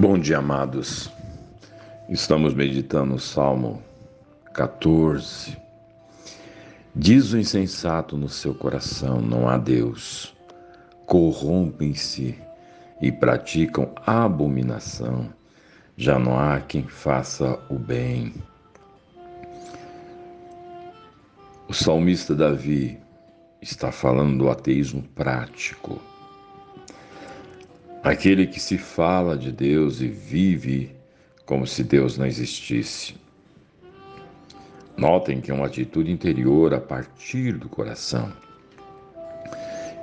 Bom dia, amados. Estamos meditando o Salmo 14. Diz o insensato no seu coração: não há Deus. Corrompem-se e praticam abominação. Já não há quem faça o bem. O salmista Davi está falando do ateísmo prático Aquele que se fala de Deus e vive como se Deus não existisse. Notem que é uma atitude interior a partir do coração.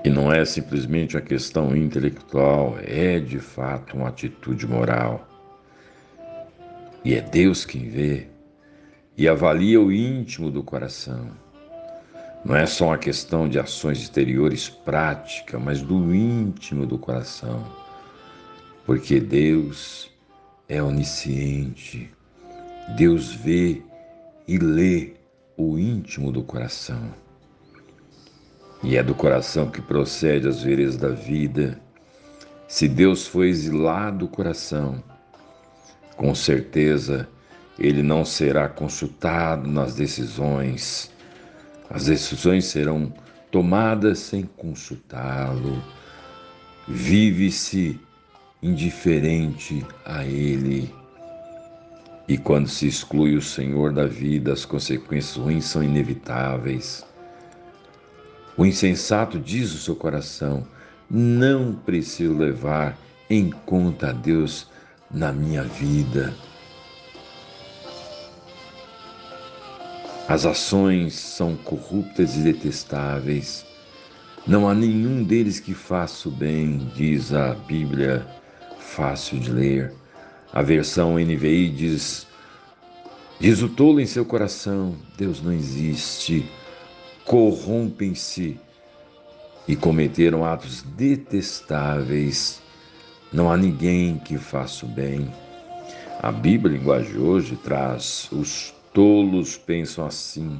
E não é simplesmente uma questão intelectual, é de fato uma atitude moral. E é Deus quem vê e avalia o íntimo do coração. Não é só uma questão de ações exteriores práticas, mas do íntimo do coração porque Deus é onisciente. Deus vê e lê o íntimo do coração. E é do coração que procede as veredas da vida. Se Deus foi exilado do coração, com certeza ele não será consultado nas decisões. As decisões serão tomadas sem consultá-lo. Vive-se indiferente a Ele. E quando se exclui o Senhor da vida, as consequências ruins são inevitáveis. O insensato diz o seu coração: não preciso levar em conta a Deus na minha vida. As ações são corruptas e detestáveis. Não há nenhum deles que faça o bem, diz a Bíblia fácil de ler. A versão NVI diz: Diz o tolo em seu coração: Deus não existe. Corrompem-se e cometeram atos detestáveis. Não há ninguém que faça o bem. A Bíblia, linguagem hoje, traz: os tolos pensam assim.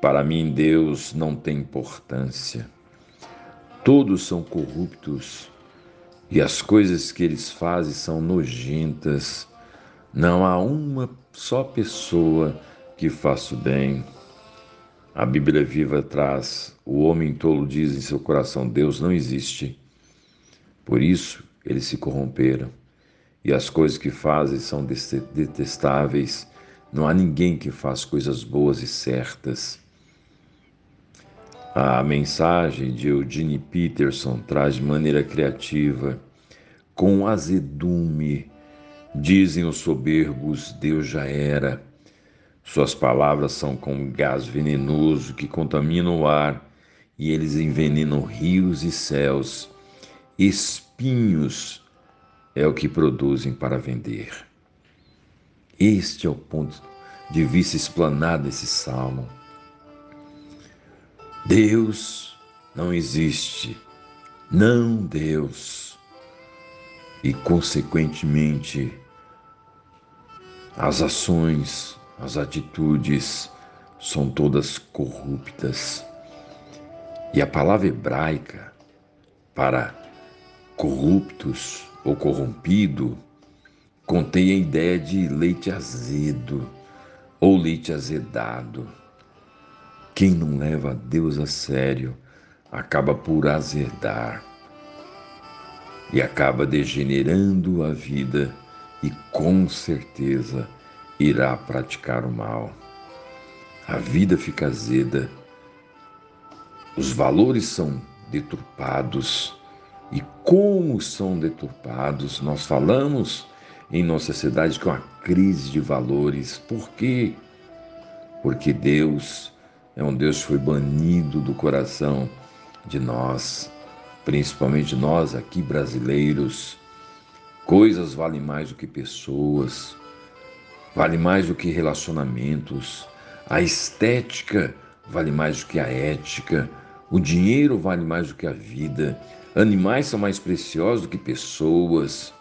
Para mim, Deus não tem importância. Todos são corruptos e as coisas que eles fazem são nojentas. Não há uma só pessoa que faça o bem. A Bíblia viva traz: o homem tolo diz em seu coração: Deus não existe. Por isso eles se corromperam. E as coisas que fazem são detestáveis. Não há ninguém que faça coisas boas e certas. A mensagem de Eugene Peterson traz de maneira criativa, com azedume, dizem os soberbos, Deus já era. Suas palavras são como gás venenoso que contamina o ar, e eles envenenam rios e céus. Espinhos é o que produzem para vender. Este é o ponto de vista explanado desse salmo. Deus não existe, não Deus. E, consequentemente, as ações, as atitudes são todas corruptas. E a palavra hebraica para corruptos ou corrompido contém a ideia de leite azedo ou leite azedado. Quem não leva a Deus a sério acaba por azedar e acaba degenerando a vida e com certeza irá praticar o mal. A vida fica azeda, os valores são deturpados. E como são deturpados? Nós falamos em nossa sociedade é uma crise de valores. Por quê? Porque Deus é um Deus que foi banido do coração de nós, principalmente nós aqui brasileiros. Coisas valem mais do que pessoas, vale mais do que relacionamentos. A estética vale mais do que a ética. O dinheiro vale mais do que a vida. Animais são mais preciosos do que pessoas.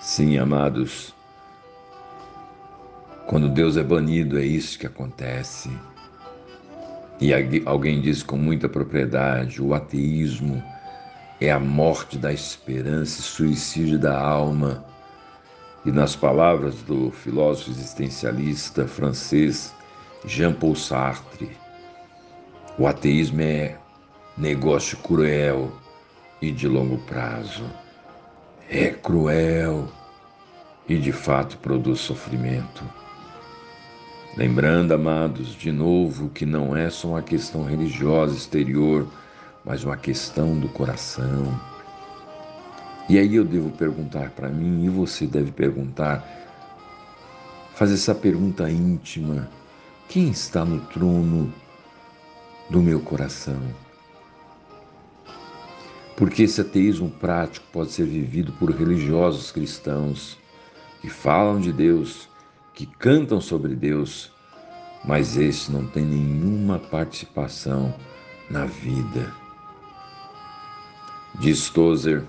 Sim, amados, quando Deus é banido, é isso que acontece. E alguém diz com muita propriedade: o ateísmo é a morte da esperança suicídio da alma. E nas palavras do filósofo existencialista francês Jean-Paul Sartre, o ateísmo é negócio cruel e de longo prazo. É cruel e de fato produz sofrimento. Lembrando, amados, de novo, que não é só uma questão religiosa exterior, mas uma questão do coração. E aí eu devo perguntar para mim, e você deve perguntar, fazer essa pergunta íntima: quem está no trono do meu coração? Porque esse ateísmo prático pode ser vivido por religiosos cristãos que falam de Deus, que cantam sobre Deus, mas esse não tem nenhuma participação na vida. Diz Tozer,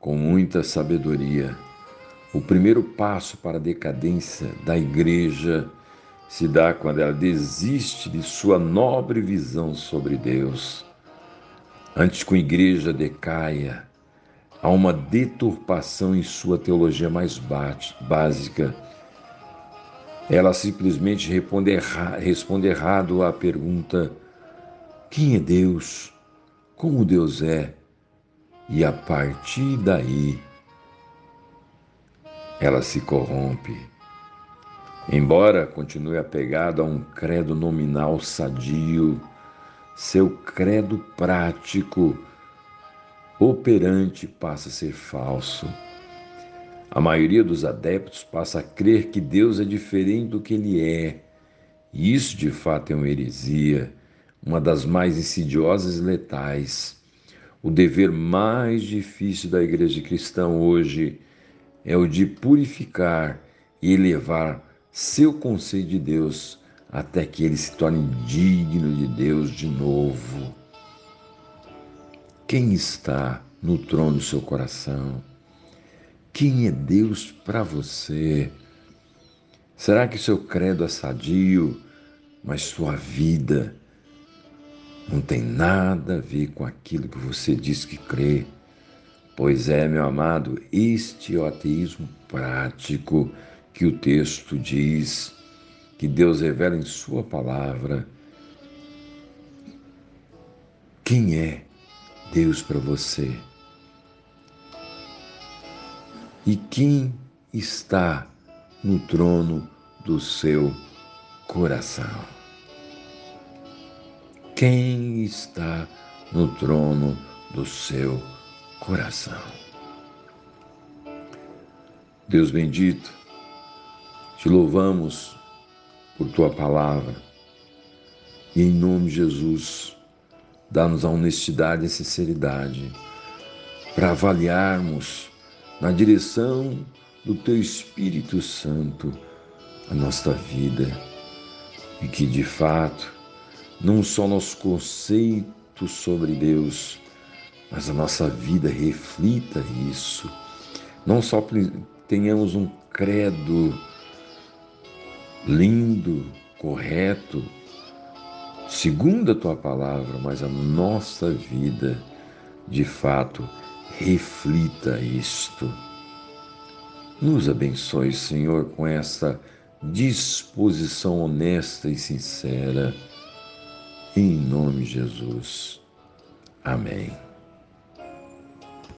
com muita sabedoria, o primeiro passo para a decadência da igreja se dá quando ela desiste de sua nobre visão sobre Deus. Antes que a igreja decaia, há uma deturpação em sua teologia mais básica. Ela simplesmente responde, erra, responde errado à pergunta: quem é Deus? Como Deus é? E a partir daí, ela se corrompe. Embora continue apegado a um credo nominal sadio, seu credo prático, operante, passa a ser falso. A maioria dos adeptos passa a crer que Deus é diferente do que ele é. E isso de fato é uma heresia, uma das mais insidiosas e letais. O dever mais difícil da igreja cristã hoje é o de purificar e elevar seu conceito de Deus até que ele se torne digno de Deus de novo. Quem está no trono do seu coração? Quem é Deus para você? Será que seu credo é sadio, mas sua vida não tem nada a ver com aquilo que você diz que crê? Pois é, meu amado, este é o ateísmo prático que o texto diz, que Deus revela em Sua palavra. Quem é Deus para você? E quem está no trono do seu coração? Quem está no trono do seu coração? Deus bendito, te louvamos por tua palavra e em nome de Jesus, dá-nos a honestidade e a sinceridade para avaliarmos na direção do teu Espírito Santo a nossa vida e que de fato não só nosso conceito sobre Deus, mas a nossa vida reflita isso. Não só tenhamos um credo lindo, correto, segundo a tua palavra, mas a nossa vida, de fato, reflita isto. Nos abençoe, Senhor, com essa disposição honesta e sincera. Em nome de Jesus. Amém.